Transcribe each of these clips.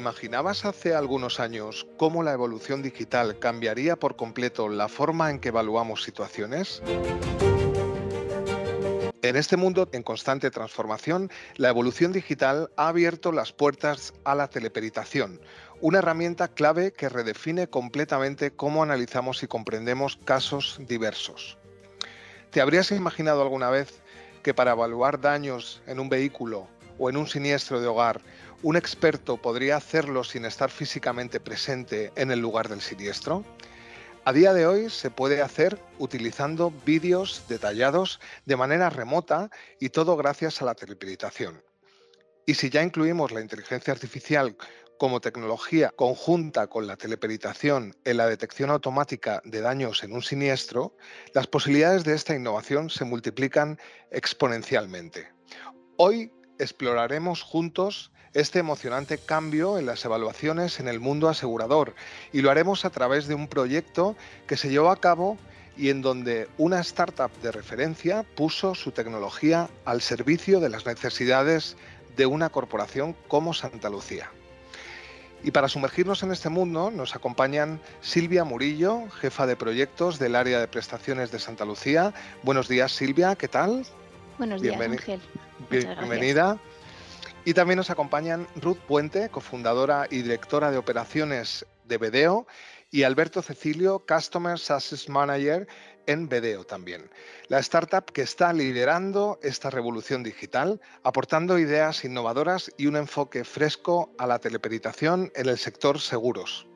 ¿Te imaginabas hace algunos años cómo la evolución digital cambiaría por completo la forma en que evaluamos situaciones? En este mundo en constante transformación, la evolución digital ha abierto las puertas a la teleperitación, una herramienta clave que redefine completamente cómo analizamos y comprendemos casos diversos. ¿Te habrías imaginado alguna vez que para evaluar daños en un vehículo o en un siniestro de hogar ¿Un experto podría hacerlo sin estar físicamente presente en el lugar del siniestro? A día de hoy se puede hacer utilizando vídeos detallados de manera remota y todo gracias a la teleperitación. Y si ya incluimos la inteligencia artificial como tecnología conjunta con la teleperitación en la detección automática de daños en un siniestro, las posibilidades de esta innovación se multiplican exponencialmente. Hoy exploraremos juntos este emocionante cambio en las evaluaciones en el mundo asegurador y lo haremos a través de un proyecto que se llevó a cabo y en donde una startup de referencia puso su tecnología al servicio de las necesidades de una corporación como Santa Lucía. Y para sumergirnos en este mundo nos acompañan Silvia Murillo, jefa de proyectos del área de prestaciones de Santa Lucía. Buenos días Silvia, ¿qué tal? Buenos días Ángel. Bienvenida. Y también nos acompañan Ruth Puente, cofundadora y directora de operaciones de Bedeo, y Alberto Cecilio, Customer Success Manager en Bedeo también. La startup que está liderando esta revolución digital, aportando ideas innovadoras y un enfoque fresco a la teleperitación en el sector seguros.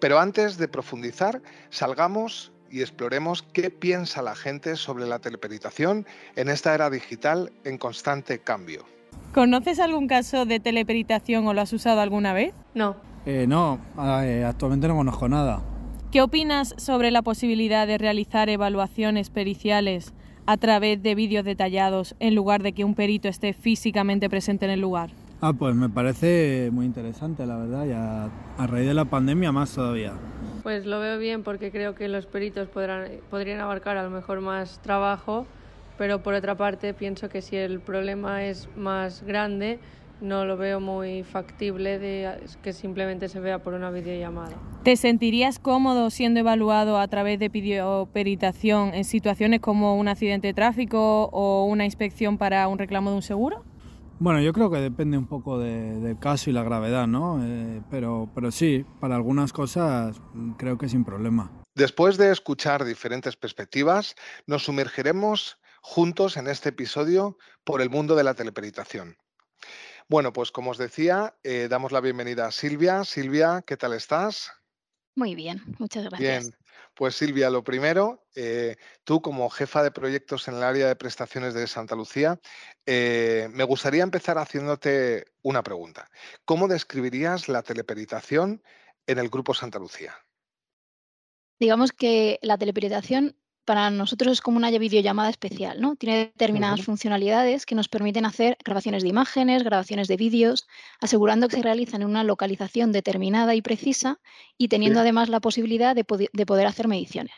Pero antes de profundizar, salgamos y exploremos qué piensa la gente sobre la teleperitación en esta era digital en constante cambio. ¿Conoces algún caso de teleperitación o lo has usado alguna vez? No. Eh, no, eh, actualmente no conozco nada. ¿Qué opinas sobre la posibilidad de realizar evaluaciones periciales a través de vídeos detallados en lugar de que un perito esté físicamente presente en el lugar? Ah, pues me parece muy interesante, la verdad, y a, a raíz de la pandemia más todavía. Pues lo veo bien porque creo que los peritos podrán, podrían abarcar a lo mejor más trabajo pero por otra parte pienso que si el problema es más grande, no lo veo muy factible de que simplemente se vea por una videollamada. ¿Te sentirías cómodo siendo evaluado a través de videoperitación en situaciones como un accidente de tráfico o una inspección para un reclamo de un seguro? Bueno, yo creo que depende un poco del caso y la gravedad, ¿no? Eh, pero, pero sí, para algunas cosas creo que sin problema. Después de escuchar diferentes perspectivas, nos sumergiremos juntos en este episodio por el mundo de la teleperitación. Bueno, pues como os decía, eh, damos la bienvenida a Silvia. Silvia, ¿qué tal estás? Muy bien, muchas gracias. Bien, pues Silvia, lo primero, eh, tú como jefa de proyectos en el área de prestaciones de Santa Lucía, eh, me gustaría empezar haciéndote una pregunta. ¿Cómo describirías la teleperitación en el Grupo Santa Lucía? Digamos que la teleperitación para nosotros es como una videollamada especial, ¿no? Tiene determinadas funcionalidades que nos permiten hacer grabaciones de imágenes, grabaciones de vídeos, asegurando que se realizan en una localización determinada y precisa y teniendo además la posibilidad de, poder hacer mediciones.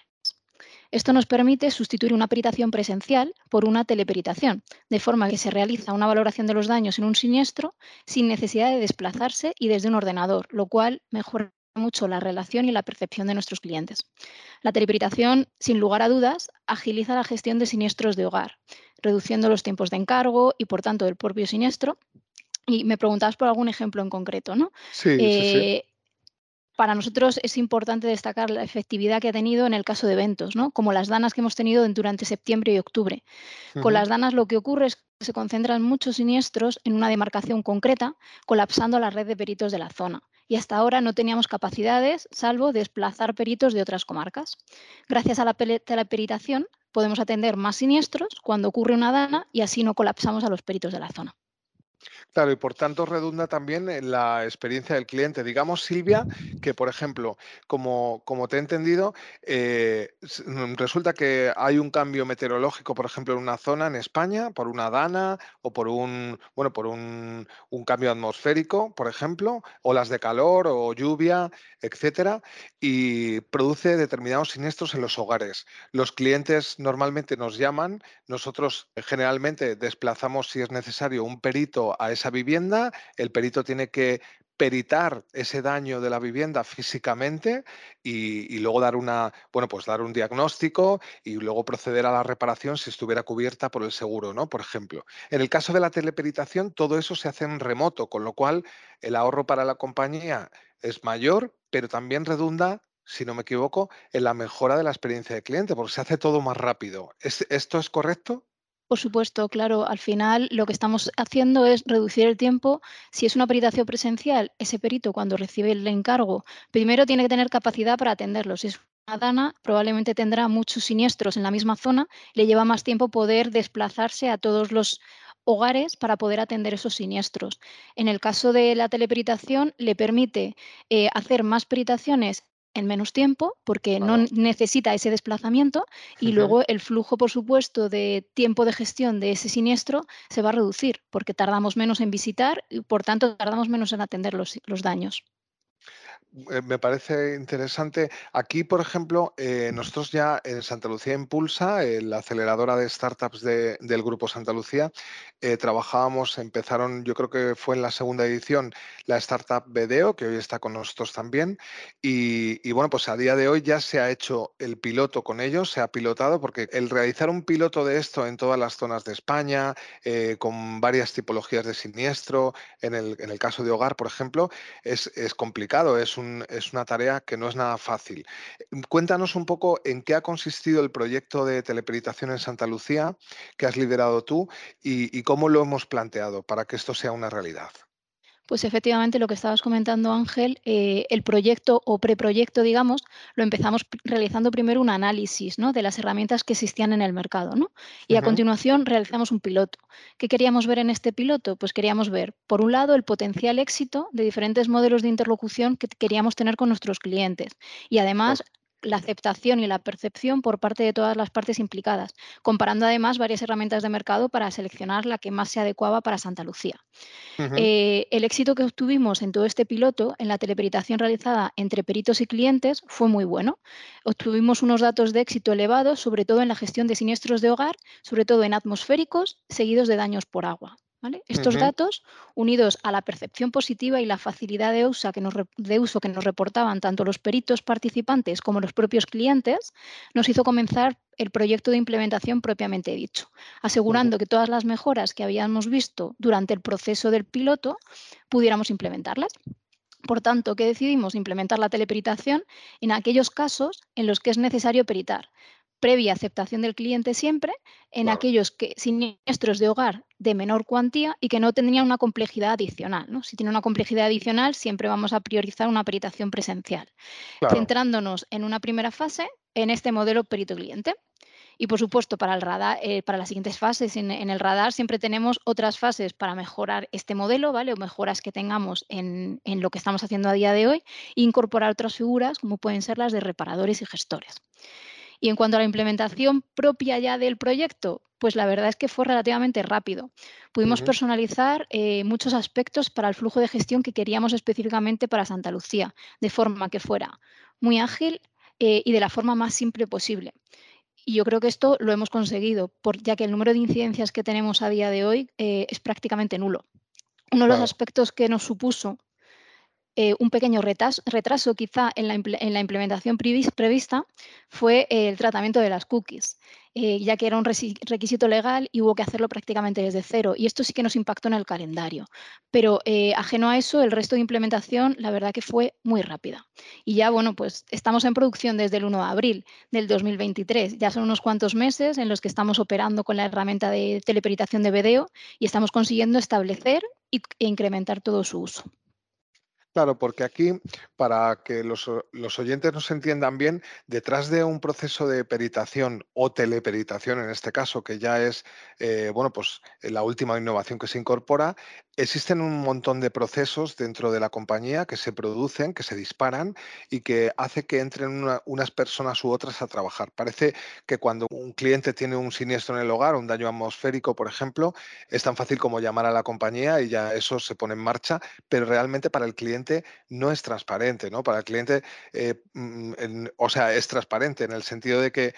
Esto nos permite sustituir una peritación presencial por una teleperitación, de forma que se realiza una valoración de los daños en un siniestro sin necesidad de desplazarse y desde un ordenador, lo cual mejora mucho la relación y la percepción de nuestros clientes. La teleperitación, sin lugar a dudas, agiliza la gestión de siniestros de hogar, reduciendo los tiempos de encargo y, por tanto, del propio siniestro. Y me preguntabas por algún ejemplo en concreto, ¿no? Sí, sí, sí. Eh, para nosotros es importante destacar la efectividad que ha tenido en el caso de eventos, ¿no? como las danas que hemos tenido durante septiembre y octubre. Con las danas lo que ocurre es que se concentran muchos siniestros en una demarcación concreta, colapsando la red de peritos de la zona y hasta ahora no teníamos capacidades salvo desplazar peritos de otras comarcas. Gracias a la teleperitación podemos atender más siniestros cuando ocurre una dana y así no colapsamos a los peritos de la zona. Claro, y por tanto redunda también en la experiencia del cliente. Digamos, Silvia, que por ejemplo, como, como te he entendido, eh, mm, resulta que hay un cambio meteorológico, por ejemplo, en una zona en España, por una dana o por un, bueno, por un, un cambio atmosférico, por ejemplo, olas de calor o lluvia, etcétera, y produce determinados siniestros en los hogares. Los clientes normalmente nos llaman, nosotros generalmente desplazamos, si es necesario, un perito a esa vivienda, el perito tiene que peritar ese daño de la vivienda físicamente y, luego dar una, bueno, pues dar un diagnóstico y luego proceder a la reparación si estuviera cubierta por el seguro, ¿no? Por ejemplo. En el caso de la teleperitación, todo eso se hace en remoto, con lo cual el ahorro para la compañía es mayor, pero también redunda si no me equivoco, en la mejora de la experiencia de cliente, porque se hace todo más rápido. ¿Esto es correcto? Por supuesto, claro. Al final lo que estamos haciendo es reducir el tiempo. Si es una peritación presencial, ese perito cuando recibe el encargo, primero tiene que tener capacidad para atenderlo. Si es una dana, probablemente tendrá muchos siniestros en la misma zona, le lleva más tiempo poder desplazarse a todos los hogares para poder atender esos siniestros. En el caso de la teleperitación, le permite eh, hacer más peritaciones en menos tiempo porque no necesita ese desplazamiento y luego el flujo, por supuesto, de tiempo de gestión de ese siniestro se va a reducir porque tardamos menos en visitar y por tanto tardamos menos en atender los, los daños. Eh, me parece interesante. Aquí, por ejemplo, eh, nosotros ya en Santa Lucía Impulsa, la aceleradora de startups del Grupo Santa Lucía, eh, trabajábamos, empezaron, yo creo que fue en la segunda edición, la startup Bedeo, que hoy está con nosotros también. Y, bueno, pues a día de hoy ya se ha hecho el piloto con ellos, se ha pilotado, porque el realizar un piloto de esto en todas las zonas de España, con varias tipologías de siniestro, en el, en el, caso de hogar, por ejemplo, es, es complicado, es un es una tarea que no es nada fácil. Mm, cuéntanos un poco en qué ha consistido el proyecto de teleperitación en Santa Lucía que has liderado tú y cómo lo hemos planteado para que esto sea una realidad. Pues efectivamente lo que estabas comentando, Ángel, eh, el proyecto o preproyecto, digamos, lo empezamos realizando primero un análisis ¿no? de las herramientas que existían en el mercado. ¿no? Y a continuación realizamos un piloto. ¿Qué queríamos ver en este piloto? Pues queríamos ver, por un lado, el potencial éxito de diferentes modelos de interlocución que queríamos tener con nuestros clientes. Y además, la aceptación y la percepción por parte de todas las partes implicadas, comparando además varias herramientas de mercado para seleccionar la que más se adecuaba para Santa Lucía. Eh, el éxito que obtuvimos en todo este piloto, en la teleperitación realizada entre peritos y clientes, fue muy bueno. Obtuvimos unos datos de éxito elevados, sobre todo en la gestión de siniestros de hogar, sobre todo en atmosféricos, seguidos de daños por agua. Estos datos, unidos a la percepción positiva y la facilidad de uso, que nos, de uso que nos reportaban tanto los peritos participantes como los propios clientes, nos hizo comenzar el proyecto de implementación propiamente dicho, asegurando que todas las mejoras que habíamos visto durante el proceso del piloto pudiéramos implementarlas. Por tanto, ¿qué decidimos? Implementar la teleperitación en aquellos casos en los que es necesario peritar, previa aceptación del cliente siempre en aquellos que, siniestros de hogar de menor cuantía y que no tendrían una complejidad adicional. ¿no? Si tiene una complejidad adicional, siempre vamos a priorizar una peritación presencial, centrándonos en una primera fase en este modelo perito-cliente. Y por supuesto, para el radar, eh, para las siguientes fases en, el radar siempre tenemos otras fases para mejorar este modelo, ¿vale? O mejoras que tengamos en, en, lo que estamos haciendo a día de hoy, e incorporar otras figuras como pueden ser las de reparadores y gestores. Y en cuanto a la implementación propia ya del proyecto, pues la verdad es que fue relativamente rápido. Pudimos personalizar eh, muchos aspectos para el flujo de gestión que queríamos específicamente para Santa Lucía, de forma que fuera muy ágil eh, y de la forma más simple posible. Y yo creo que esto lo hemos conseguido, ya que el número de incidencias que tenemos a día de hoy eh, es prácticamente nulo. Uno de los aspectos que nos supuso eh, un pequeño retraso, quizá en la, implementación prevista fue el tratamiento de las cookies, eh, ya que era un requisito legal y hubo que hacerlo prácticamente desde cero. Y esto sí que nos impactó en el calendario. Pero eh, ajeno a eso, el resto de implementación, la verdad que fue muy rápida. Y ya, bueno, pues estamos en producción desde el 1 de abril del 2023. Ya son unos cuantos meses en los que estamos operando con la herramienta de teleperitación de video y estamos consiguiendo establecer e incrementar todo su uso. Claro, porque aquí, para que los, oyentes nos entiendan bien, detrás de un proceso de peritación o teleperitación, en este caso, que ya es eh, bueno, pues la última innovación que se incorpora, Existen un montón de procesos dentro de la compañía que se producen, que se disparan y que hace que entren unas personas u otras a trabajar. Parece que cuando un cliente tiene un siniestro en el hogar, un daño atmosférico, por ejemplo, es tan fácil como llamar a la compañía y ya eso se pone en marcha, pero realmente para el cliente no es transparente, ¿no? Para el cliente, eh, mm, o sea, es transparente en el sentido de que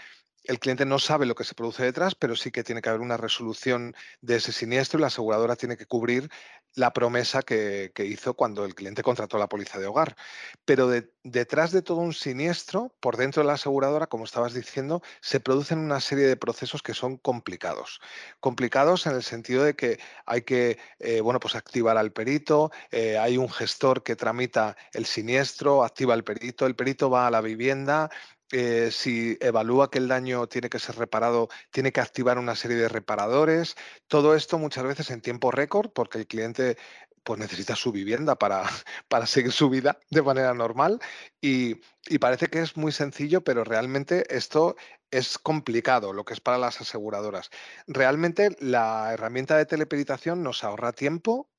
el cliente no sabe lo que se produce detrás, pero sí que tiene que haber una resolución de ese siniestro y la aseguradora tiene que cubrir la promesa que, hizo cuando el cliente contrató la póliza de hogar. Pero detrás de todo un siniestro, por dentro de la aseguradora, como estabas diciendo, se producen una serie de procesos que son complicados. Complicados en el sentido de que hay que eh, bueno, pues activar al perito, eh, hay un gestor que tramita el siniestro, activa el perito, el perito va a la vivienda, eh, si evalúa que el daño tiene que ser reparado, tiene que activar una serie de reparadores. Todo esto muchas veces en tiempo récord, porque el cliente pues necesita su vivienda para, para seguir su vida de manera normal. Y, y, parece que es muy sencillo, pero realmente esto es complicado, lo que es para las aseguradoras. Realmente la herramienta de teleperitación nos ahorra tiempo,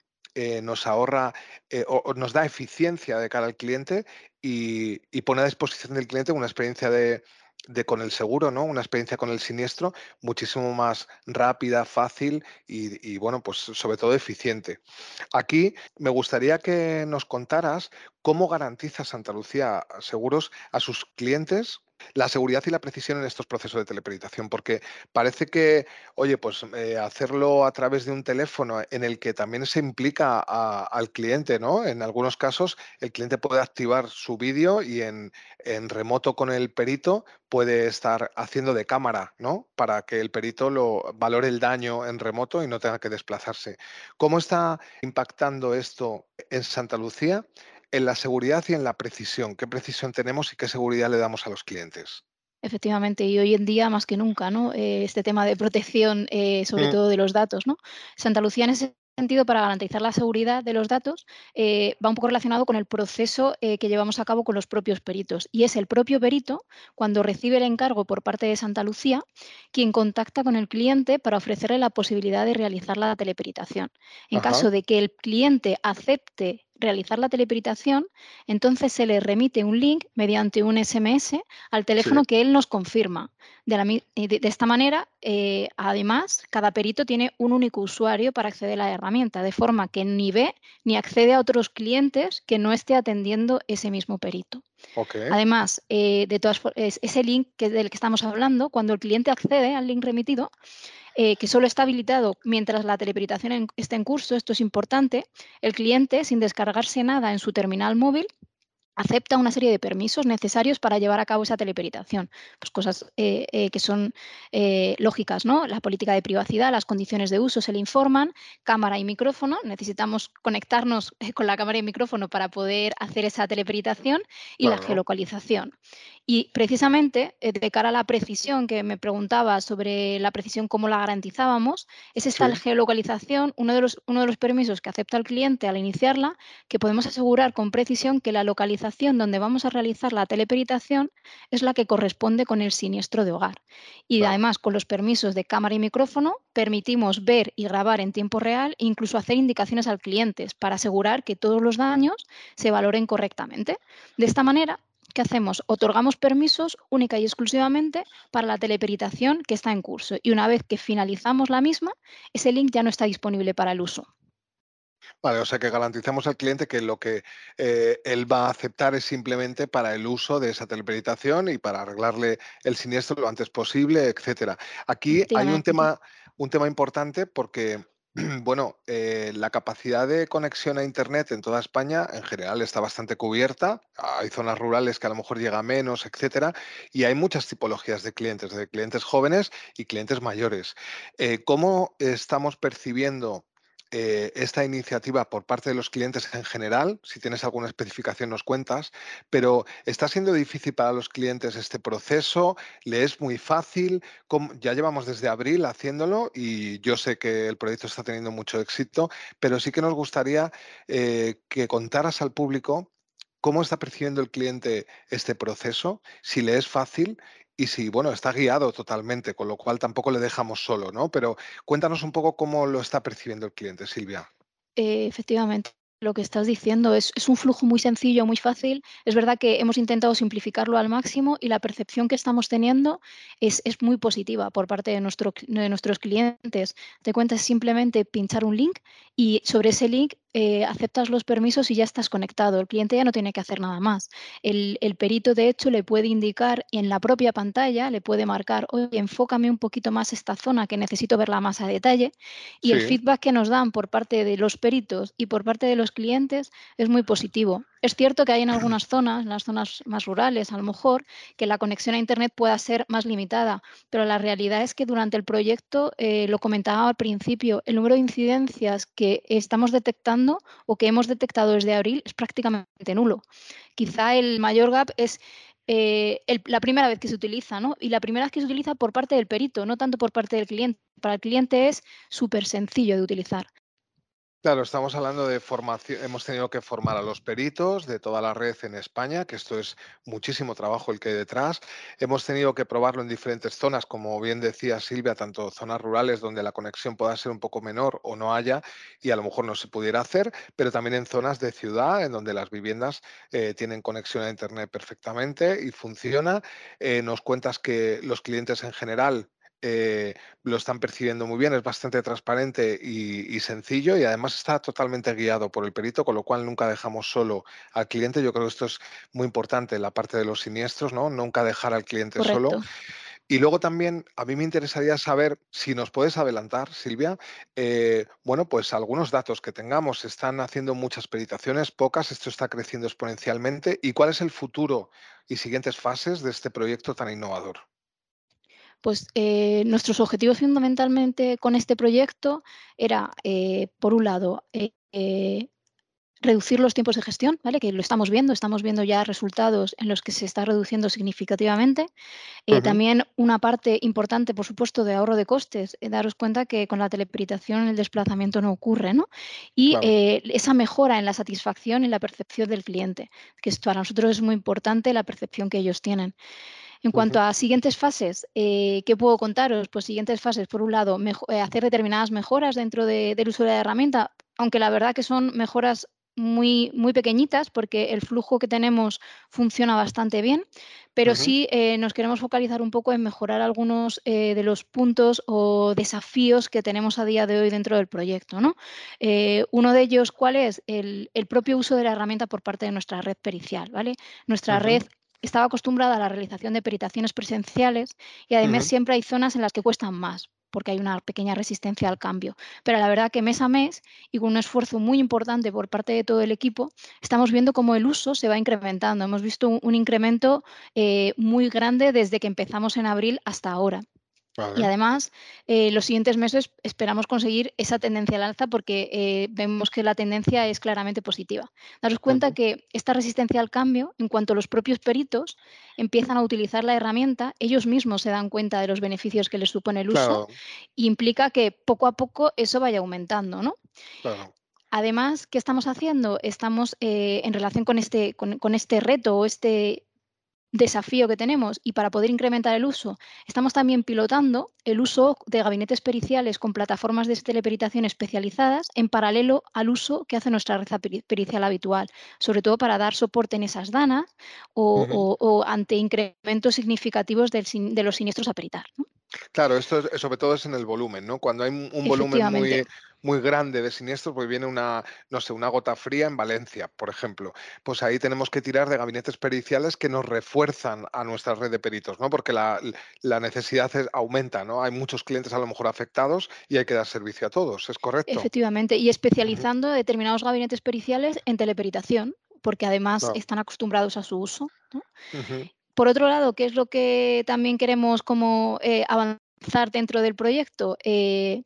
eh, nos ahorra eh, o, nos da eficiencia de cara al cliente y, pone a disposición del cliente una experiencia de, con el seguro, ¿no? Una experiencia con el siniestro muchísimo más rápida, fácil y, y, bueno, pues sobre todo eficiente. Aquí me gustaría que nos contaras cómo garantiza Santa Lucía Seguros a sus clientes la seguridad y la precisión en estos procesos de teleperitación, porque parece que, oye, pues eh, hacerlo a través de un teléfono en el que también se implica al cliente, ¿no? En algunos casos, el cliente puede activar su vídeo y en, en, remoto con el perito puede estar haciendo de cámara, ¿no? Para que el perito lo valore el daño en remoto y no tenga que desplazarse. ¿Cómo está impactando esto en Santa Lucía? En la seguridad y en la precisión. ¿Qué precisión tenemos y qué seguridad le damos a los clientes? Efectivamente, y hoy en día más que nunca, ¿no? Eh, este tema de protección, eh, sobre mm. todo de los datos, ¿no? Santa Lucía en ese sentido, para garantizar la seguridad de los datos, eh, va un poco relacionado con el proceso que llevamos a cabo con los propios peritos. Y es el propio perito, cuando recibe el encargo por parte de Santa Lucía, quien contacta con el cliente para ofrecerle la posibilidad de realizar la teleperitación. En caso de que el cliente acepte realizar la teleperitación, entonces se le remite un link mediante un SMS al teléfono que él nos confirma. De, esta manera, eh, además, cada perito tiene un único usuario para acceder a la herramienta, de forma que ni ve ni accede a otros clientes que no esté atendiendo ese mismo perito. Además, eh, de todas ese link que, del que estamos hablando, cuando el cliente accede al link remitido, eh, que solo está habilitado mientras la teleperitación está en curso, esto es importante, el cliente, sin descargarse nada en su terminal móvil, acepta una serie de permisos necesarios para llevar a cabo esa teleperitación. Pues cosas eh, eh, que son eh, lógicas, ¿no? La política de privacidad, las condiciones de uso se le informan, cámara y micrófono. Necesitamos conectarnos con la cámara y micrófono para poder hacer esa teleperitación y la geolocalización. Y precisamente de cara a la precisión que me preguntaba sobre la precisión, cómo la garantizábamos, es esta geolocalización, uno de, los, uno de los permisos que acepta el cliente al iniciarla, que podemos asegurar con precisión que la localización donde vamos a realizar la teleperitación es la que corresponde con el siniestro de hogar. Y además, con los permisos de cámara y micrófono, permitimos ver y grabar en tiempo real e incluso hacer indicaciones al cliente para asegurar que todos los daños se valoren correctamente. De esta manera, ¿qué hacemos? Otorgamos permisos única y exclusivamente para la teleperitación que está en curso. Y una vez que finalizamos la misma, ese link ya no está disponible para el uso. Vale, o sea que garantizamos al cliente que lo que eh, él va a aceptar es simplemente para el uso de esa teleperitación y para arreglarle el siniestro lo antes posible, etcétera. Aquí hay un tema, un tema importante porque bueno, eh, la capacidad de conexión a Internet en toda España en general está bastante cubierta. Hay zonas rurales que a lo mejor llega menos, etcétera. Y hay muchas tipologías de clientes, de clientes jóvenes y clientes mayores. Eh, ¿Cómo estamos percibiendo eh, esta iniciativa por parte de los clientes en general. Si tienes alguna especificación nos cuentas, pero ¿está siendo difícil para los clientes este proceso? ¿Le es muy fácil? Ya llevamos desde abril haciéndolo y yo sé que el proyecto está teniendo mucho éxito, pero sí que nos gustaría eh, que contaras al público cómo está percibiendo el cliente este proceso, si le es fácil y si, bueno, está guiado totalmente, con lo cual tampoco le dejamos solo, ¿no? Pero cuéntanos un poco cómo lo está percibiendo el cliente, Silvia. Eh, efectivamente. Lo que estás diciendo es, un flujo muy sencillo, muy fácil. Es verdad que hemos intentado simplificarlo al máximo y la percepción que estamos teniendo es, muy positiva por parte de, nuestro, de nuestros clientes. Te cuentas simplemente pinchar un link y sobre ese link eh, aceptas los permisos y ya estás conectado. El cliente ya no tiene que hacer nada más. El, perito, de hecho, le puede indicar en la propia pantalla, le puede marcar, oye, enfócame un poquito más esta zona que necesito verla más a detalle. Y el feedback que nos dan por parte de los peritos y por parte de los clientes es muy positivo. Es cierto que hay en algunas zonas, en las zonas más rurales a lo mejor, que la conexión a Internet pueda ser más limitada, pero la realidad es que durante el proyecto, eh, lo comentaba al principio, el número de incidencias que estamos detectando o que hemos detectado desde abril es prácticamente nulo. Quizá el mayor gap es eh, la primera vez que se utiliza, ¿no? Y la primera vez que se utiliza por parte del perito, no tanto por parte del cliente. Para el cliente es súper sencillo de utilizar. Claro, estamos hablando de formación, hemos tenido que formar a los peritos de toda la red en España, que esto es muchísimo trabajo el que hay detrás. Hemos tenido que probarlo en diferentes zonas, como bien decía Silvia, tanto zonas rurales donde la conexión pueda ser un poco menor o no haya y a lo mejor no se pudiera hacer, pero también en zonas de ciudad en donde las viviendas eh, tienen conexión a Internet perfectamente y funciona. Eh, nos cuentas que los clientes en general eh, lo están percibiendo muy bien, es bastante transparente y, sencillo y además está totalmente guiado por el perito, con lo cual nunca dejamos solo al cliente. Yo creo que esto es muy importante, la parte de los siniestros, ¿no? Nunca dejar al cliente solo. Y luego también a mí me interesaría saber si nos puedes adelantar, Silvia, eh, bueno, pues algunos datos que tengamos. Están haciendo muchas peritaciones, pocas, esto está creciendo exponencialmente. ¿Y cuál es el futuro y siguientes fases de este proyecto tan innovador? Pues eh, nuestros objetivos fundamentalmente con este proyecto era, eh, por un lado, eh, reducir los tiempos de gestión, ¿vale? que lo estamos viendo, estamos viendo ya resultados en los que se está reduciendo significativamente. También una parte importante, por supuesto, de ahorro de costes, daros cuenta que con la teleperitación el desplazamiento no ocurre, ¿no? Y esa mejora en la satisfacción y la percepción del cliente, que esto para nosotros es muy importante, la percepción que ellos tienen. En cuanto a siguientes fases, eh, ¿qué puedo contaros? Pues siguientes fases, por un lado, eh, hacer determinadas mejoras dentro del uso de la herramienta, aunque la verdad que son mejoras muy, muy pequeñitas porque el flujo que tenemos funciona bastante bien, pero sí eh, nos queremos focalizar un poco en mejorar algunos de los puntos o desafíos que tenemos a día de hoy dentro del proyecto. ¿no? uno de ellos, ¿cuál es? El, propio uso de la herramienta por parte de nuestra red pericial. ¿vale? Nuestra red estaba acostumbrada a la realización de peritaciones presenciales y además siempre hay zonas en las que cuestan más porque hay una pequeña resistencia al cambio. Pero la verdad que mes a mes y con un esfuerzo muy importante por parte de todo el equipo, estamos viendo cómo el uso se va incrementando. Hemos visto un, incremento eh, muy grande desde que empezamos en abril hasta ahora. Y además, eh, los siguientes meses esperamos conseguir esa tendencia al alza porque eh, vemos que la tendencia es claramente positiva. Daros cuenta que esta resistencia al cambio, en cuanto los propios peritos empiezan a utilizar la herramienta, ellos mismos se dan cuenta de los beneficios que les supone el uso y implica que poco a poco eso vaya aumentando, ¿no? Además, ¿qué estamos haciendo? Estamos eh, en relación con este, con este reto o este desafío que tenemos y para poder incrementar el uso, estamos también pilotando el uso de gabinetes periciales con plataformas de teleperitación especializadas en paralelo al uso que hace nuestra red pericial habitual, sobre todo para dar soporte en esas danas o, ante incrementos significativos de los siniestros a peritar. Claro, esto sobre todo es en el volumen, ¿no? Cuando hay un volumen muy, muy grande de siniestros, pues viene una, no sé, una gota fría en Valencia, por ejemplo. Pues ahí tenemos que tirar de gabinetes periciales que nos refuerzan a nuestra red de peritos, ¿no? Porque la, necesidad aumenta, ¿no? Hay muchos clientes a lo mejor afectados y hay que dar servicio a todos, ¿es correcto? Efectivamente, y especializando determinados gabinetes periciales en teleperitación, porque además están acostumbrados a su uso. Por otro lado, ¿qué es lo que también queremos como eh, avanzar dentro del proyecto? Eh,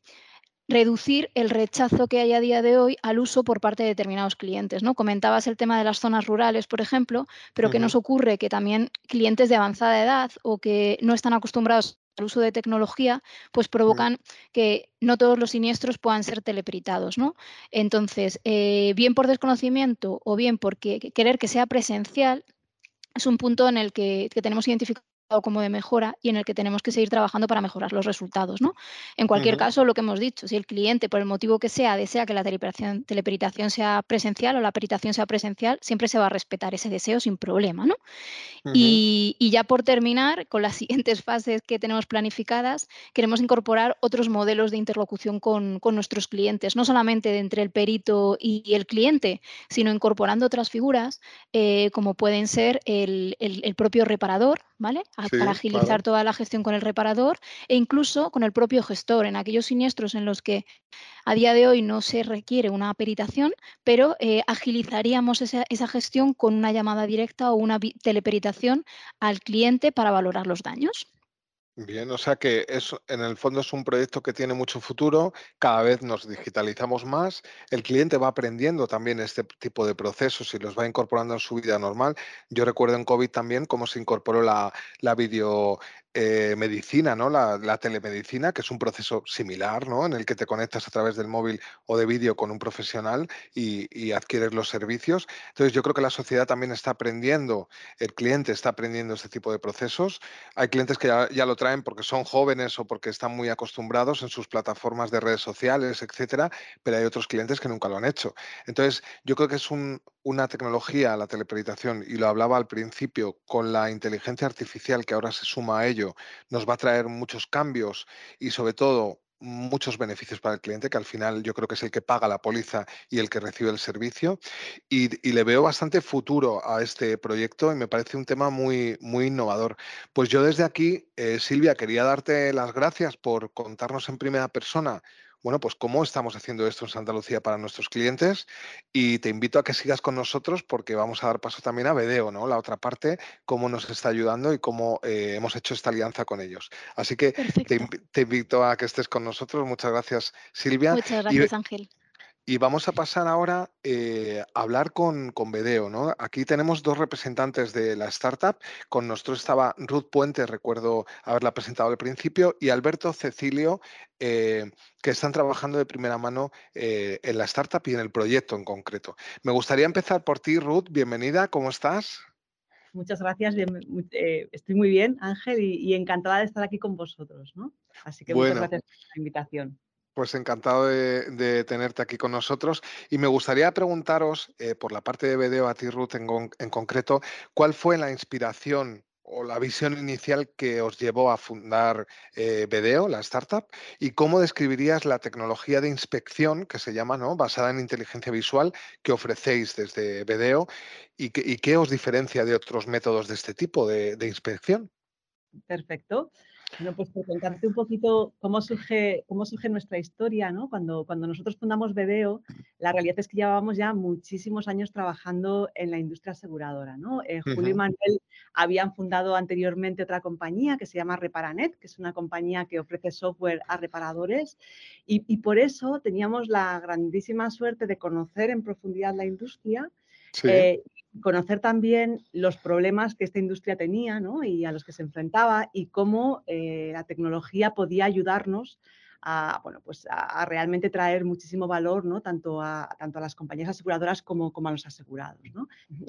reducir el rechazo que hay a día de hoy al uso por parte de determinados clientes. ¿no? Comentabas el tema de las zonas rurales, por ejemplo, pero ¿qué nos ocurre? Que también clientes de avanzada edad o que no están acostumbrados al uso de tecnología, pues provocan que no todos los siniestros puedan ser teleperitados. ¿no? Entonces, eh, bien por desconocimiento o bien porque querer que sea presencial, es un punto en el que, tenemos identificado como de mejora y en el que tenemos que seguir trabajando para mejorar los resultados. ¿no? En cualquier caso, lo que hemos dicho, si el cliente, por el motivo que sea, desea que la teleperitación, sea presencial o la peritación sea presencial, siempre se va a respetar ese deseo sin problema. ¿no? y, ya por terminar, con las siguientes fases que tenemos planificadas, queremos incorporar otros modelos de interlocución con, nuestros clientes, no solamente entre el perito y, el cliente, sino incorporando otras figuras eh, como pueden ser el, el propio reparador, ¿vale? Para agilizar toda la gestión con el reparador e incluso con el propio gestor en aquellos siniestros en los que a día de hoy no se requiere una peritación, pero eh, agilizaríamos esa, esa, gestión con una llamada directa o una teleperitación al cliente para valorar los daños. Bien, o sea que es, en el fondo es un proyecto que tiene mucho futuro, cada vez nos digitalizamos más, el cliente va aprendiendo también este tipo de procesos y los va incorporando en su vida normal. Yo recuerdo en COVID también cómo se incorporó la, la video eh, medicina, ¿no? La, telemedicina, que es un proceso similar, ¿no? En el que te conectas a través del móvil o de vídeo con un profesional y, adquieres los servicios. Entonces, yo creo que la sociedad también está aprendiendo, el cliente está aprendiendo este tipo de procesos. Hay clientes que ya, lo traen porque son jóvenes o porque están muy acostumbrados en sus plataformas de redes sociales, etcétera, pero hay otros clientes que nunca lo han hecho. Entonces, yo creo que es una tecnología, la teleperitación, y lo hablaba al principio, con la inteligencia artificial que ahora se suma a ello nos va a traer muchos cambios y sobre todo muchos beneficios para el cliente, que al final yo creo que es el que paga la póliza y el que recibe el servicio. Y, le veo bastante futuro a este proyecto y me parece un tema muy, muy innovador. Pues yo desde aquí, eh, Silvia, quería darte las gracias por contarnos en primera persona bueno, pues cómo estamos haciendo esto en Santa Lucía para nuestros clientes y te invito a que sigas con nosotros porque vamos a dar paso también a Vedeo, ¿no? La otra parte, cómo nos está ayudando y cómo eh, hemos hecho esta alianza con ellos. Así que te, invito a que estés con nosotros. Muchas gracias, Silvia. Muchas gracias, Ángel. Y vamos a pasar ahora eh, a hablar con, con Bedeo. ¿no? Aquí tenemos dos representantes de la startup. Con nosotros estaba Ruth Puente, recuerdo haberla presentado al principio, y Alberto Cecilio, eh, que están trabajando de primera mano eh, en la startup y en el proyecto en concreto. Me gustaría empezar por ti, Ruth. Bienvenida, ¿cómo estás? Muchas gracias, estoy muy bien, Ángel, y, encantada de estar aquí con vosotros. ¿no? Así que muchas gracias por la invitación. Pues encantado de, tenerte aquí con nosotros y me gustaría preguntaros, eh, por la parte de BDO a ti, Ruth, en, concreto, ¿cuál fue la inspiración o la visión inicial que os llevó a fundar eh, la startup, y cómo describirías la tecnología de inspección, que se llama, ¿no? basada en inteligencia visual, que ofrecéis desde BDO y, qué os diferencia de otros métodos de este tipo de inspección. Perfecto. Bueno, pues por contarte un poquito cómo surge, cómo surge nuestra historia, ¿no? Cuando, cuando nosotros fundamos Bedeo, la realidad es que llevábamos ya muchísimos años trabajando en la industria aseguradora, ¿no? Eh, Julio y Manuel habían fundado anteriormente otra compañía que se llama Reparanet, que es una compañía que ofrece software a reparadores y, y por eso teníamos la grandísima suerte de conocer en profundidad la industria eh, conocer también los problemas que esta industria tenía y a los que se enfrentaba y cómo eh, la tecnología podía ayudarnos a, bueno, pues a, realmente traer muchísimo valor ¿no? tanto, a, tanto a las compañías aseguradoras como, como a los asegurados.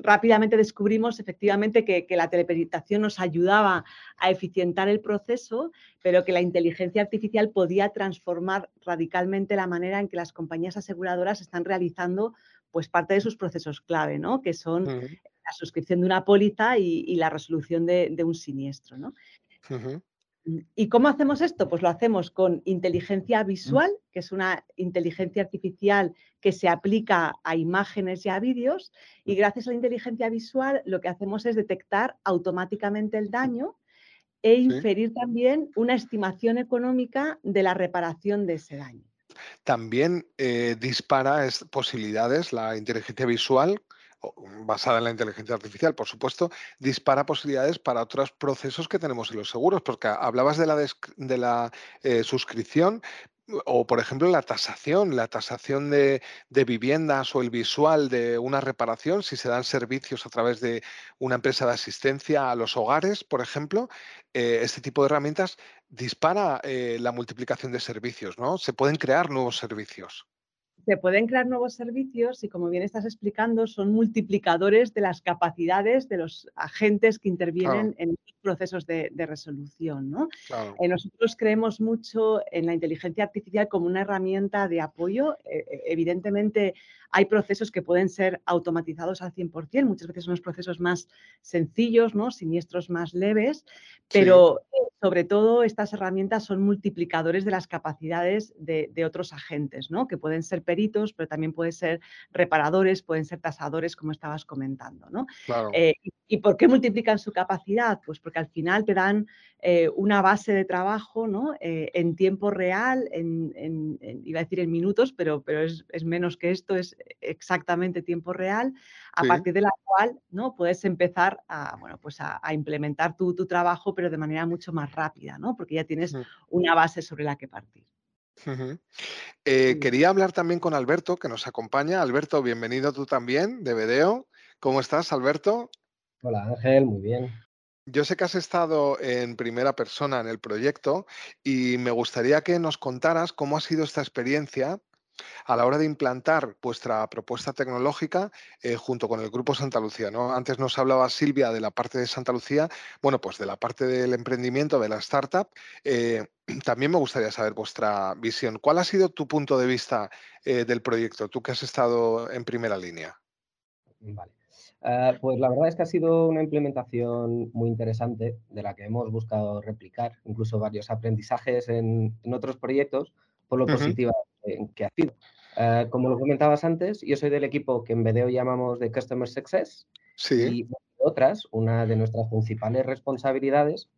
Rápidamente descubrimos efectivamente que, que la teleperitación nos ayudaba a eficientar el proceso, pero que la inteligencia artificial podía transformar radicalmente la manera en que las compañías aseguradoras están realizando pues parte de sus procesos clave, ¿no? Que son la suscripción de una póliza y, la resolución de, un siniestro, ¿no? Mm, ¿Y cómo hacemos esto? Pues lo hacemos con inteligencia visual, que es una inteligencia artificial que se aplica a imágenes y a vídeos, y gracias a la inteligencia visual lo que hacemos es detectar automáticamente el daño e inferir también una estimación económica de la reparación de ese daño. También eh, dispara posibilidades, la inteligencia visual, basada en la inteligencia artificial, por supuesto, dispara posibilidades para otros procesos que tenemos en los seguros, porque hablabas de la, de la eh, suscripción, o, por ejemplo, la tasación, la tasación de, viviendas o el visual de una reparación, si se dan servicios a través de una empresa de asistencia a los hogares, por ejemplo, eh, este tipo de herramientas dispara eh, la multiplicación de servicios, ¿no? Se pueden crear nuevos servicios. se pueden crear nuevos servicios y, como bien estás explicando, son multiplicadores de las capacidades de los agentes que intervienen en los procesos de, resolución. ¿no? Eh, nosotros creemos mucho en la inteligencia artificial como una herramienta de apoyo. Eh, eh, evidentemente, hay procesos que pueden ser automatizados al 100%, muchas veces son los procesos más sencillos, ¿no? siniestros más leves, pero sobre todo estas herramientas son multiplicadores de las capacidades de, otros agentes, ¿no? que pueden ser peritos, pero también pueden ser reparadores, pueden ser tasadores, como estabas comentando. ¿no? Eh, ¿Y por qué multiplican su capacidad? Pues porque al final te dan eh, una base de trabajo ¿no? Eh, en tiempo real, en, iba a decir en minutos, pero, pero es, menos que esto, es exactamente tiempo real, a partir de la cual ¿no? puedes empezar a, bueno, pues a, implementar tu, tu, trabajo, pero de manera mucho más rápida, ¿no? porque ya tienes una base sobre la que partir. Eh, quería hablar también con Alberto, que nos acompaña. Alberto, bienvenido tú también, de Video. ¿Cómo estás, Alberto? Hola, Ángel, muy bien. Yo sé que has estado en primera persona en el proyecto y me gustaría que nos contaras cómo ha sido esta experiencia a la hora de implantar vuestra propuesta tecnológica eh, junto con el Grupo Santa Lucía. ¿no? Antes nos hablaba Silvia de la parte de Santa Lucía, bueno, pues de la parte del emprendimiento, de la startup. Eh, también me gustaría saber vuestra visión. ¿Cuál ha sido tu punto de vista eh, del proyecto, tú que has estado en primera línea? Vale. pues la verdad es que ha sido una implementación muy interesante de la que hemos buscado replicar, incluso varios aprendizajes en, otros proyectos, por lo positiva que ha sido. Eh, como lo comentabas antes, yo soy del equipo que en BDO llamamos de Customer Success. Sí. Y otras, una de nuestras principales responsabilidades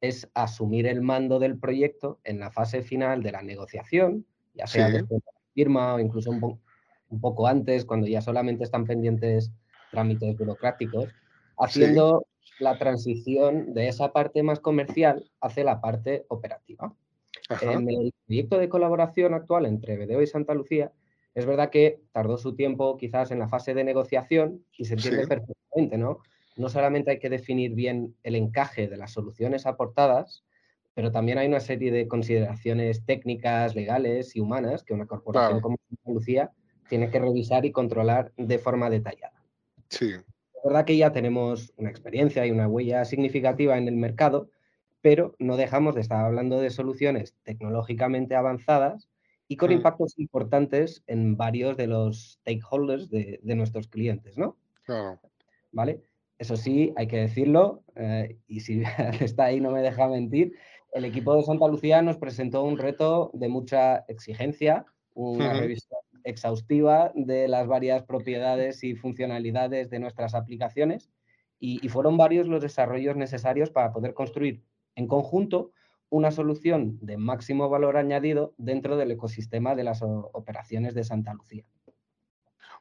es asumir el mando del proyecto en la fase final de la negociación, ya sea después de la firma o incluso un, un, poco antes, cuando ya solamente están pendientes trámites burocráticos, haciendo la transición de esa parte más comercial hacia la parte operativa. En el proyecto de colaboración actual entre BDO y Santa Lucía, es verdad que tardó su tiempo quizás en la fase de negociación y se entiende perfectamente, ¿no? No solamente hay que definir bien el encaje de las soluciones aportadas, pero también hay una serie de consideraciones técnicas, legales y humanas que una corporación como Santa Lucía tiene que revisar y controlar de forma detallada. Sí. Es verdad que ya tenemos una experiencia y una huella significativa en el mercado, pero no dejamos de estar hablando de soluciones tecnológicamente avanzadas y con mm. impactos importantes en varios de los stakeholders de, nuestros clientes, ¿no? Claro. ¿Vale? Eso sí, hay que decirlo, eh, y si está ahí no me deja mentir, el equipo de Santa Lucía nos presentó un reto de mucha exigencia, una revisión exhaustiva de las varias propiedades y funcionalidades de nuestras aplicaciones, y fueron varios los desarrollos necesarios para poder construir en conjunto una solución de máximo valor añadido dentro del ecosistema de las operaciones de Santa Lucía.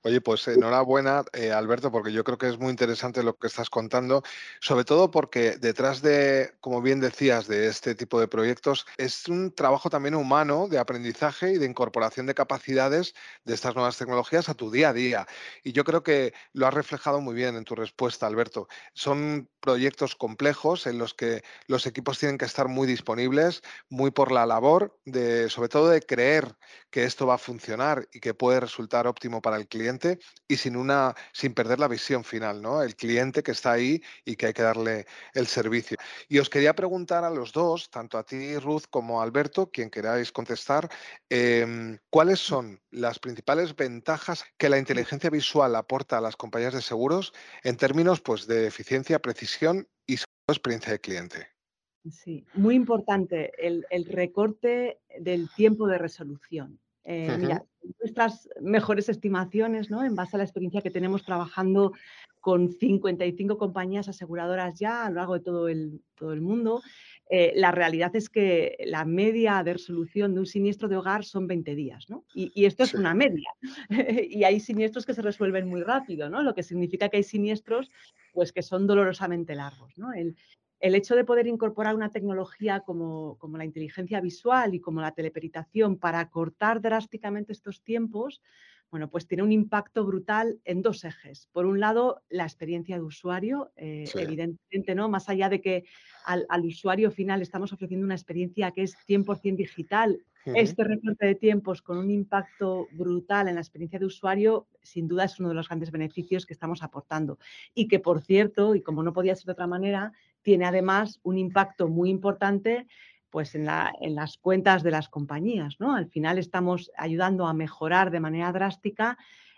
Oye, pues enhorabuena, eh, Alberto, porque yo creo que es muy interesante lo que estás contando, sobre todo porque detrás de, como bien decías, de este tipo de proyectos, es un trabajo también humano de aprendizaje y de incorporación de capacidades de estas nuevas tecnologías a tu día a día. Y yo creo que lo has reflejado muy bien en tu respuesta, Alberto. Son proyectos complejos en los que los equipos tienen que estar muy disponibles, muy por la labor de, sobre todo, de creer que esto va a funcionar y que puede resultar óptimo para el cliente y sin, una, sin perder la visión final, ¿no? El cliente que está ahí y que hay que darle el servicio. Y os quería preguntar a los dos, tanto a ti, Ruth, como a Alberto, quien queráis contestar, em, ¿cuáles son las principales ventajas que la inteligencia visual aporta a las compañías de seguros en términos pues, de eficiencia, precisión y experiencia de cliente? Sí, muy importante el, recorte del tiempo de resolución. Eh, mira, nuestras mejores estimaciones, ¿no? En base a la experiencia que tenemos trabajando con 55 compañías aseguradoras ya a lo largo de todo el, todo el mundo, eh, la realidad es que la media de resolución de un siniestro de hogar son 20 días, ¿no? Y, esto es una media. y hay siniestros que se resuelven muy rápido, ¿no? Lo que significa que hay siniestros pues, que son dolorosamente largos, ¿no? El, el hecho de poder incorporar una tecnología como, la inteligencia visual y como la teleperitación para cortar drásticamente estos tiempos, bueno, pues tiene un impacto brutal en dos ejes. Por un lado, la experiencia de usuario, eh, evidentemente, ¿no? Más allá de que al, usuario final estamos ofreciendo una experiencia que es 100% digital este recorte de tiempos con un impacto brutal en la experiencia de usuario, sin duda es uno de los grandes beneficios que estamos aportando. Y que, por cierto, y como no podía ser de otra manera, tiene además un impacto muy importante pues en, las cuentas de las compañías. ¿no? Al final estamos ayudando a mejorar de manera drástica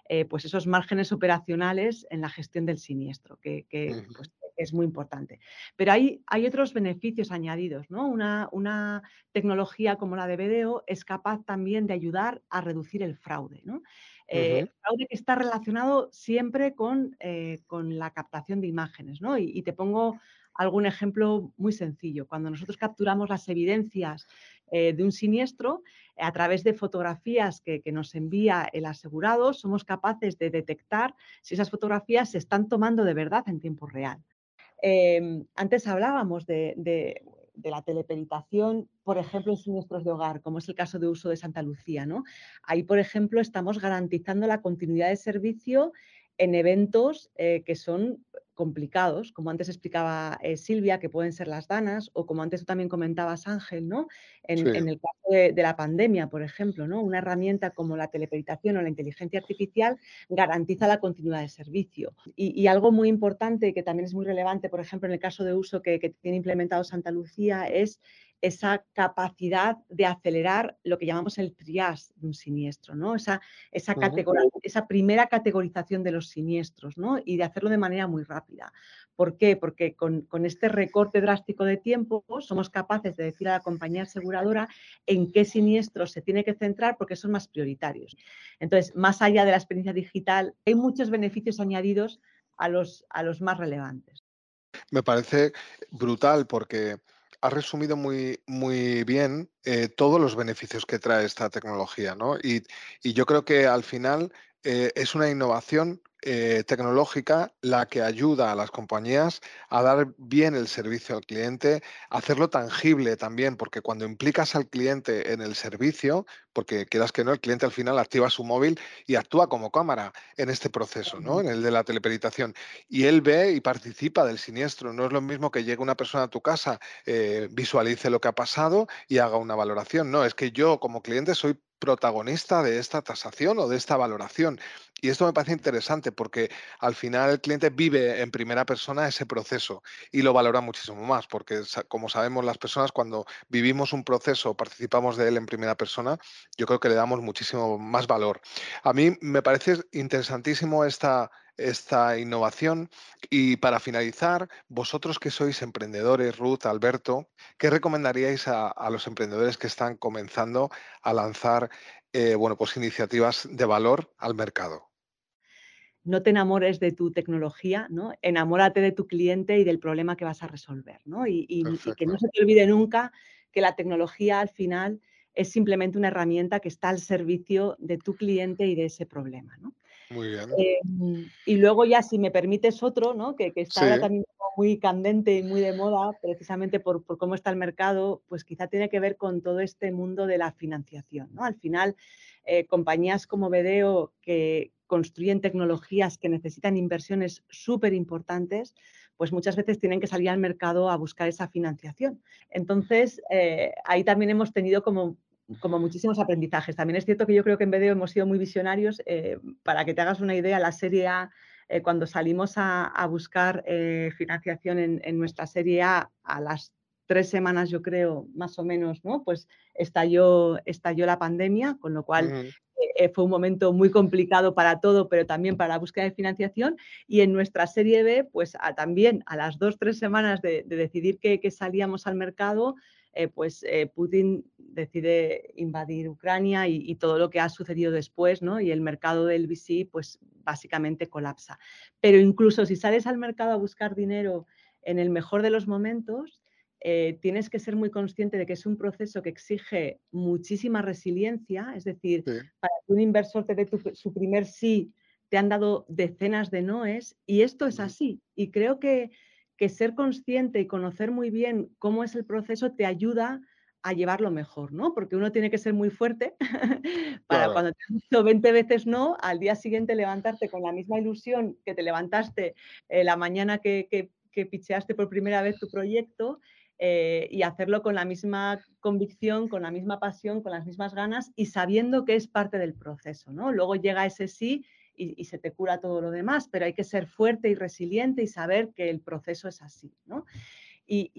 eh, pues esos márgenes operacionales en la gestión del siniestro, que, pues, es muy importante. Pero hay, hay otros beneficios añadidos. ¿no? Una, una, tecnología como la de BDO es capaz también de ayudar a reducir el fraude. ¿no? Eh, fraude que está relacionado siempre con, eh, con, la captación de imágenes. ¿no? y te pongo algún ejemplo muy sencillo. Cuando nosotros capturamos las evidencias eh, de un siniestro, a través de fotografías que, nos envía el asegurado, somos capaces de detectar si esas fotografías se están tomando de verdad en tiempo real. Em, antes hablábamos de, la teleperitación, por ejemplo, en siniestros de hogar, como es el caso de uso de Santa Lucía. ¿no? Ahí, por ejemplo, estamos garantizando la continuidad de servicio en eventos eh, que son complicados, como antes explicaba eh, Silvia, que pueden ser las danas, o como antes tú también comentabas, Ángel, ¿no? En, el caso de, la pandemia, por ejemplo, ¿no? Una herramienta como la teleperitación o la inteligencia artificial garantiza la continuidad de servicio. Y, algo muy importante que también es muy relevante, por ejemplo, en el caso de uso que, que tiene implementado Santa Lucía, es esa capacidad de acelerar lo que llamamos el triage de un siniestro, ¿no? Esa, esa, esa primera categorización de los siniestros, ¿no? Y de hacerlo de manera muy rápida. ¿Por qué? Porque con, este recorte drástico de tiempo somos capaces de decir a la compañía aseguradora en qué siniestros se tiene que centrar porque son más prioritarios. Entonces, más allá de la experiencia digital, hay muchos beneficios añadidos a los, a los más relevantes. Me parece brutal porque ha resumido muy, muy bien eh, todos los beneficios que trae esta tecnología, ¿no? Y, yo creo que al final eh, es una innovación eh, tecnológica la que ayuda a las compañías a dar bien el servicio al cliente, hacerlo tangible también, porque cuando implicas al cliente en el servicio, porque quieras que no, el cliente al final activa su móvil y actúa como cámara en este proceso, ¿no? En el de la teleperitación. Y él ve y participa del siniestro. No es lo mismo que llegue una persona a tu casa, eh, visualice lo que ha pasado y haga una valoración. No, es que yo como cliente soy protagonista de esta tasación o de esta valoración. Y esto me parece interesante porque al final el cliente vive en primera persona ese proceso y lo valora muchísimo más, porque como sabemos las personas cuando vivimos un proceso participamos de él en primera persona, yo creo que le damos muchísimo más valor. A mí me parece interesantísimo esta, esta innovación. Y para finalizar, vosotros que sois emprendedores, Ruth, Alberto, ¿qué recomendaríais a, los emprendedores que están comenzando a lanzar eh, bueno, pues iniciativas de valor al mercado? No te enamores de tu tecnología, ¿no? Enamórate de tu cliente y del problema que vas a resolver, ¿no? Y, y que no se te olvide nunca que la tecnología al final es simplemente una herramienta que está al servicio de tu cliente y de ese problema, ¿no? Muy bien. Em, y luego ya, si me permites otro, ¿no? que, que está también muy candente y muy de moda, precisamente por, por, cómo está el mercado, pues quizá tiene que ver con todo este mundo de la financiación. ¿no? Al final, eh, compañías como Vedeo que construyen tecnologías que necesitan inversiones súper importantes, pues muchas veces tienen que salir al mercado a buscar esa financiación. Entonces, eh, ahí también hemos tenido como como muchísimos aprendizajes. También es cierto que yo creo que en BDO hemos sido muy visionarios. Eh, para que te hagas una idea, la serie A, eh, cuando salimos a, buscar eh, financiación en, nuestra serie A, a las tres semanas, yo creo, más o menos, ¿no? Pues estalló, estalló la pandemia, con lo cual fue un momento muy complicado para todo, pero también para la búsqueda de financiación. Y en nuestra serie B, pues también a las dos, tres semanas de, decidir que, que salíamos al mercado, eh, pues eh, Putin decide invadir Ucrania y, todo lo que ha sucedido después, ¿no? Y el mercado del VC, pues básicamente colapsa. Pero incluso si sales al mercado a buscar dinero en el mejor de los momentos, eh, tienes que ser muy consciente de que es un proceso que exige muchísima resiliencia, es decir, para que un inversor te dé su primer sí, te han dado decenas de noes, y esto es así. Y creo que que ser consciente y conocer muy bien cómo es el proceso te ayuda a llevarlo mejor, ¿no? Porque uno tiene que ser muy fuerte para cuando te has dicho 20 veces no, al día siguiente levantarte con la misma ilusión que te levantaste eh, la mañana que, que, picheaste por primera vez tu proyecto eh, y hacerlo con la misma convicción, con la misma pasión, con las mismas ganas y sabiendo que es parte del proceso. ¿no? Luego llega ese sí y, se te cura todo lo demás, pero hay que ser fuerte y resiliente y saber que el proceso es así. ¿no? Y,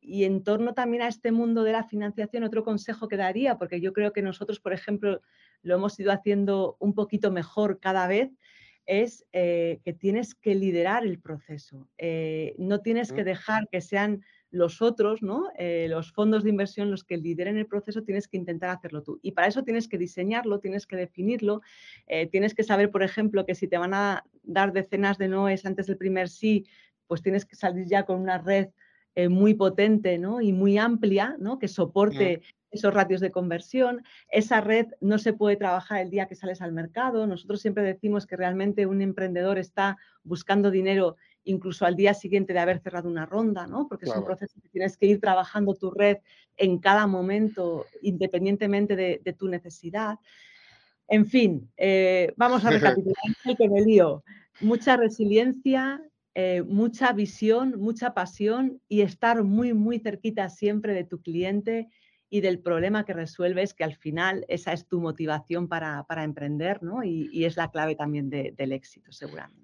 y, en torno también a este mundo de la financiación, otro consejo que daría, porque yo creo que nosotros, por ejemplo, lo hemos ido haciendo un poquito mejor cada vez, es eh, que tienes que liderar el proceso. Eh, no tienes que dejar que sean los otros, ¿no? Eh, los fondos de inversión los que lideren el proceso, tienes que intentar hacerlo tú. Y para eso tienes que diseñarlo, tienes que definirlo, tienes que saber, por ejemplo, que si te van a dar decenas de noes antes del primer sí, pues tienes que salir ya con una red muy potente ¿no? y muy amplia, ¿no? que soporte esos ratios de conversión. Esa red no se puede trabajar el día que sales al mercado. Nosotros siempre decimos que realmente un emprendedor está buscando dinero incluso al día siguiente de haber cerrado una ronda, ¿no? Porque es un proceso que tienes que ir trabajando tu red en cada momento, independientemente de, tu necesidad. En fin, eh, vamos a recapitular con el lío. Mucha resiliencia, eh, mucha visión, mucha pasión y estar muy, muy cerquita siempre de tu cliente y del problema que resuelves, que al final esa es tu motivación para, emprender, ¿no? Y, es la clave también del éxito, seguramente.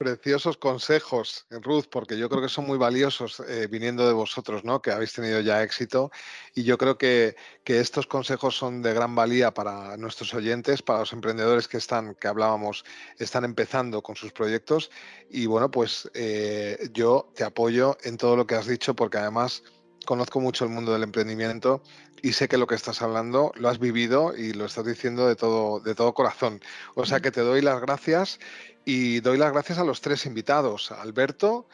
Preciosos consejos, Ruth, porque yo creo que son muy valiosos eh, viniendo de vosotros, ¿no? Que habéis tenido ya éxito. Y yo creo que, estos consejos son de gran valía para nuestros oyentes, para los emprendedores que están, que hablábamos, están empezando con sus proyectos. Y bueno, pues eh, yo te apoyo en todo lo que has dicho, porque además conozco mucho el mundo del emprendimiento y sé que lo que estás hablando lo has vivido y lo estás diciendo de todo, de todo corazón. O sea que te doy las gracias y doy las gracias a los tres invitados, a Alberto,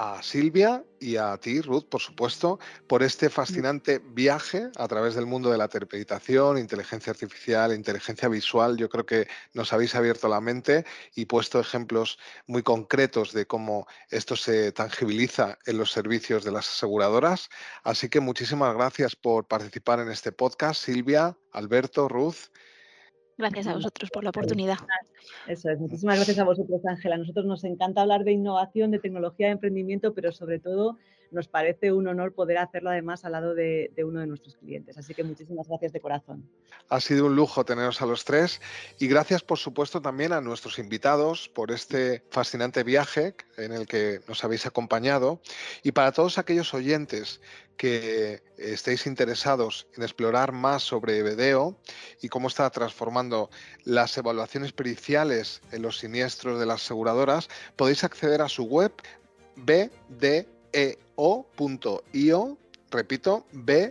a Silvia y a ti, Ruth, por supuesto, por este fascinante viaje a través del mundo de la interpretación, inteligencia artificial, inteligencia visual. Yo creo que nos habéis abierto la mente y puesto ejemplos muy concretos de cómo esto se tangibiliza en los servicios de las aseguradoras. Así que muchísimas gracias por participar en este podcast, Silvia, Alberto, Ruth. Gracias a vosotros por la oportunidad. Eso es, muchísimas gracias a vosotros, Ángela. A nosotros nos encanta hablar de innovación, de tecnología, de emprendimiento, pero sobre todo nos parece un honor poder hacerlo además al lado de, uno de nuestros clientes. Así que muchísimas gracias de corazón. Ha sido un lujo teneros a los tres y gracias por supuesto también a nuestros invitados por este fascinante viaje en el que nos habéis acompañado y para todos aquellos oyentes que estéis interesados en explorar más sobre Bedeo y cómo está transformando las evaluaciones periciales en los siniestros de las aseguradoras, podéis acceder a su web bdeo.io, repito, bdeo.io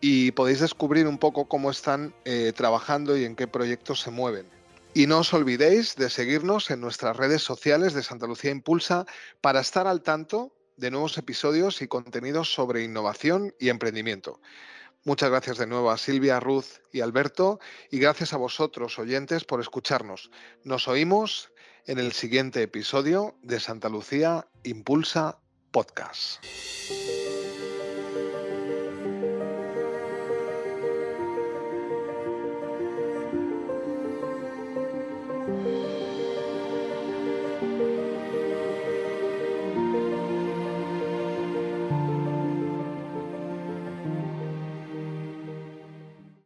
y podéis descubrir un poco cómo están eh, trabajando y en qué proyectos se mueven. Y no os olvidéis de seguirnos en nuestras redes sociales de Santa Lucía Impulsa para estar al tanto de nuevos episodios y contenidos sobre innovación y emprendimiento. Muchas gracias de nuevo a Silvia, Ruth y Alberto y gracias a vosotros oyentes por escucharnos. Nos oímos en el siguiente episodio de Santa Lucía Impulsa Podcast.